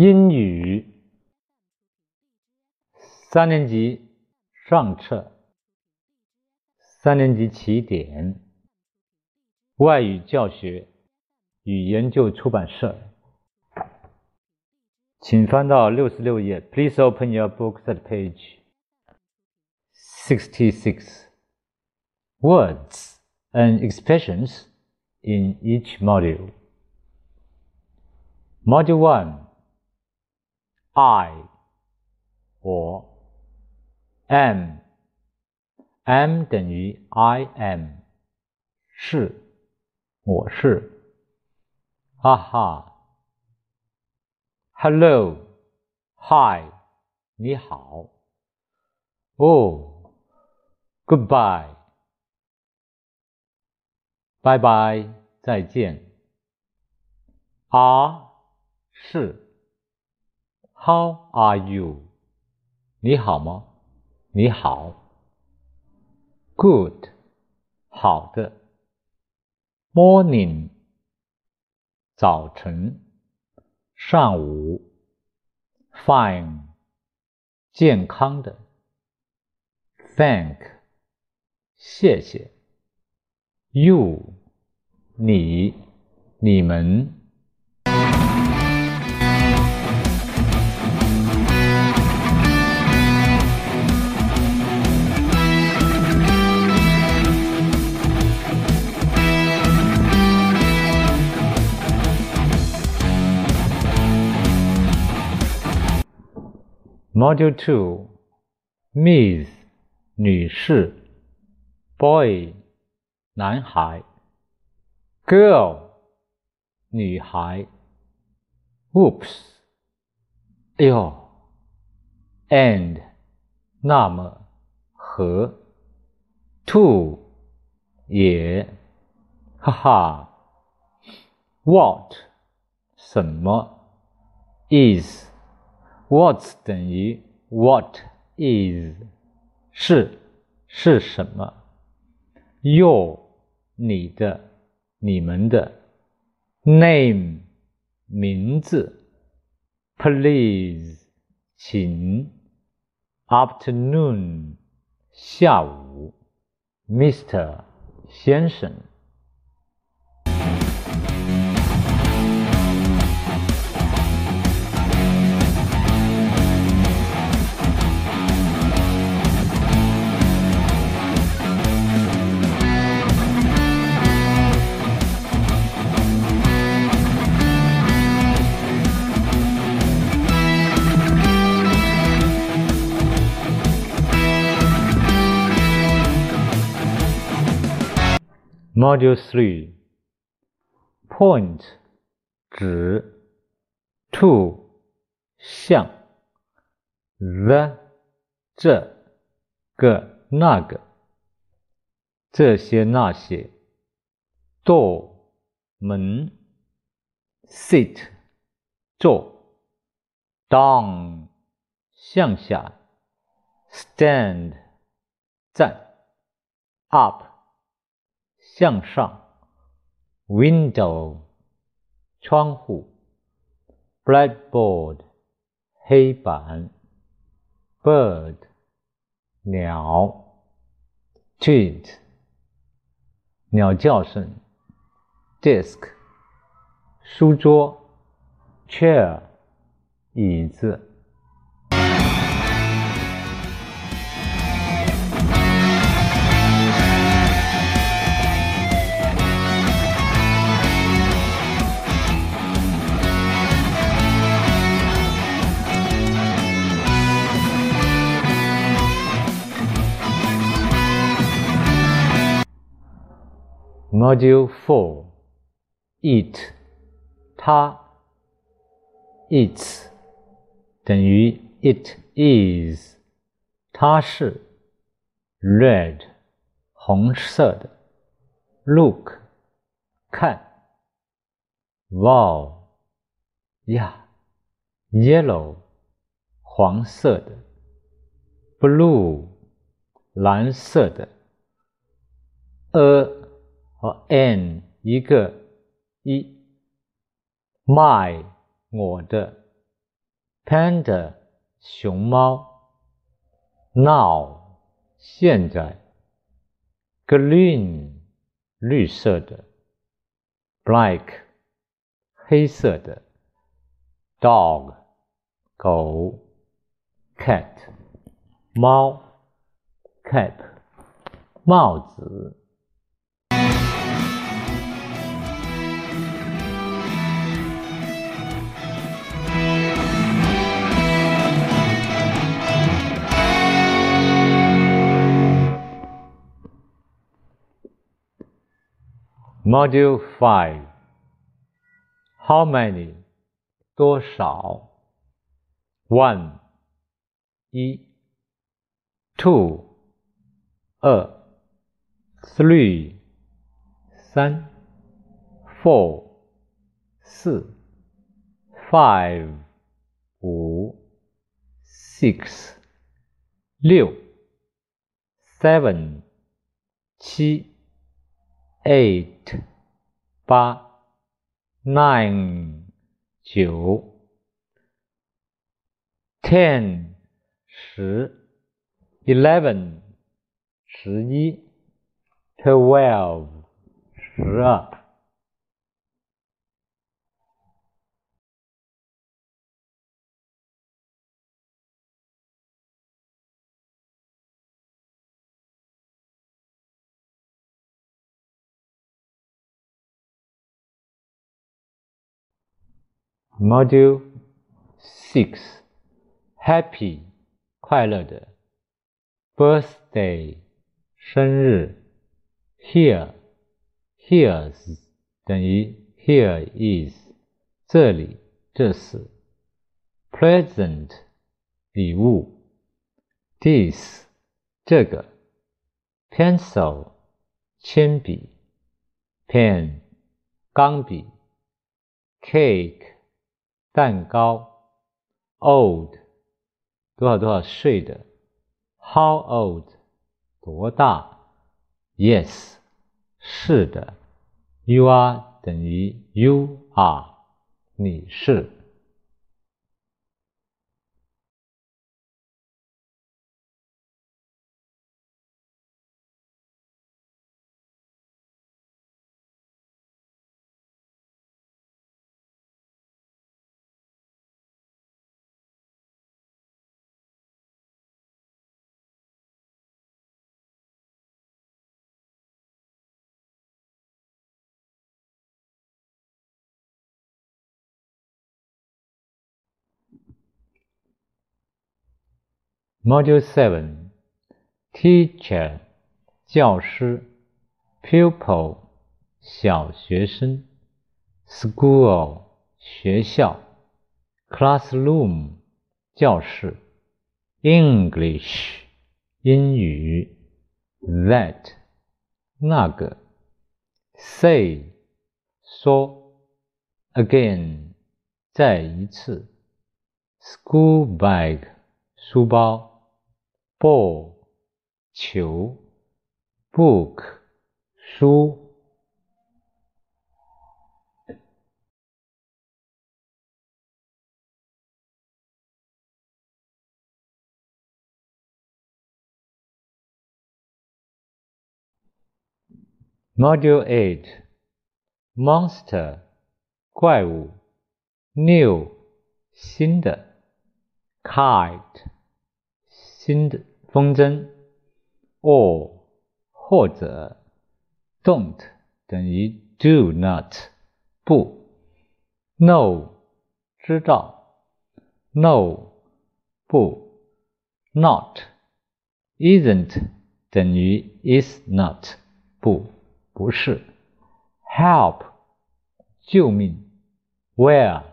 英语三年级上册，三年级起点，外语教学与研究出版社，请翻到六十六页。Please open your books at page sixty-six. Words and expressions in each module. Module one. I 我 am am 等于 I am 是我是哈哈 Hello Hi 你好 Oh Goodbye 拜拜再见 are 是 How are you？你好吗？你好。Good，好的。Morning，早晨，上午。Fine，健康的。Thank，谢谢。You，你，你们。 Module 2 Miss 女士，Boy 男孩，Girl 女孩，Oops 哎呦，And 那么和，Too 也，哈哈，What? 什么，Is。What 等于 What is 是是什么？Your 你的你们的 Name 名字 Please 请 Afternoon 下午 Mr 先生。 Module Three Point 指 To 向 The 这个那个这些那些 Door 门 Sit 坐 Down 向下 Stand 站 Up 向上，window 窗户，blackboard 黑板，bird 鸟，tweet 鸟叫声，desk 书桌，chair 椅子。 Module Four Eat 它 eats 等于 it is 它是 red 红色的 look 看 wow 呀 yellow 黄色的 blue 蓝色的 a 和 an 一个一，my 我的 panda 熊猫，now 现在，green 绿色的，black 黑色的，dog 狗，cat 猫，cap 帽子。Module 5 How many 多少 One 一 Two 二 Three 三 Four 四 Five 五 Six 六 Seven 七 eight 八 nine 九 ten 十 eleven 十一 twelve 十二。 Module Six Happy 快乐的 Birthday 生日 Here Here's 等于 Here is 这里这是 Present 礼物 This 这个 Pencil 铅笔 Pen 钢笔 Cake 蛋糕，old，多少多少岁的，how old，多大，yes，是的，you are 等于 you are，你是。Module Seven Teacher 教师 Pupil 小学生 School 学校 Classroom 教室 English 英语 That 那个 Say 说 Again 再一次 School bag 书包。 ball 球，book 书，Module Eight Monster 怪物，New 新的，Kite 新的。 风筝，or 或者，don't 等于 do not 不，know 知道，no 不，not isn't 等于 is not 不不是，help 救命，where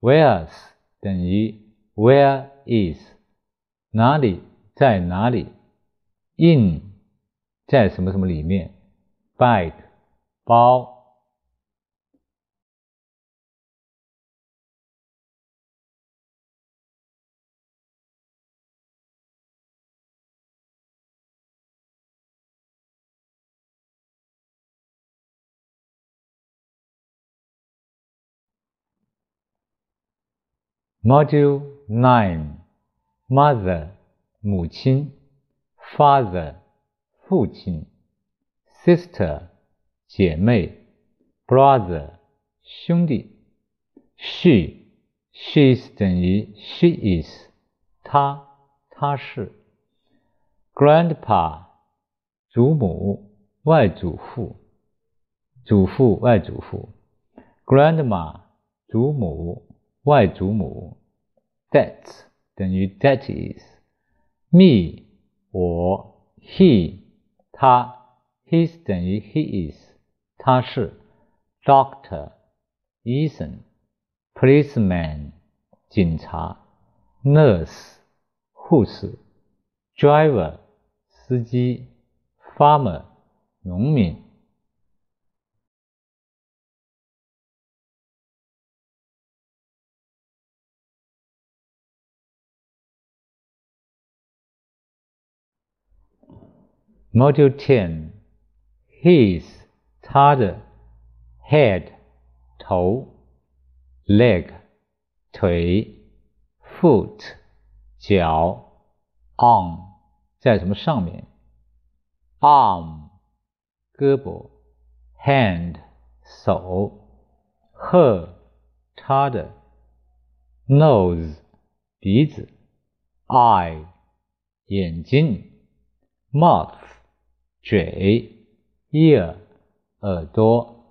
where's 等于 where is 哪里。在哪里？In 在什么什么里面？Bag 包。Module Nine Mother 母亲，Father 父亲，Sister 姐妹，Brother 兄弟，she，she's 等于 She is 她她是，Grandpa 祖母外祖父祖父外祖父，Grandma 祖母外祖母，That 等于 That is Me 我，He 他，His 等于 He is 他是，Doctor 医生，Policeman 警察，Nurse 护士，Driver 司机，Farmer 农民。Module 10 His 他的 Head 头 Leg 腿 Foot 脚 On 在什么上面 Arm 胳膊 Hand 手 Her 他的 Nose 鼻子 Eye 眼睛 Mouth 嘴，ear，耳朵。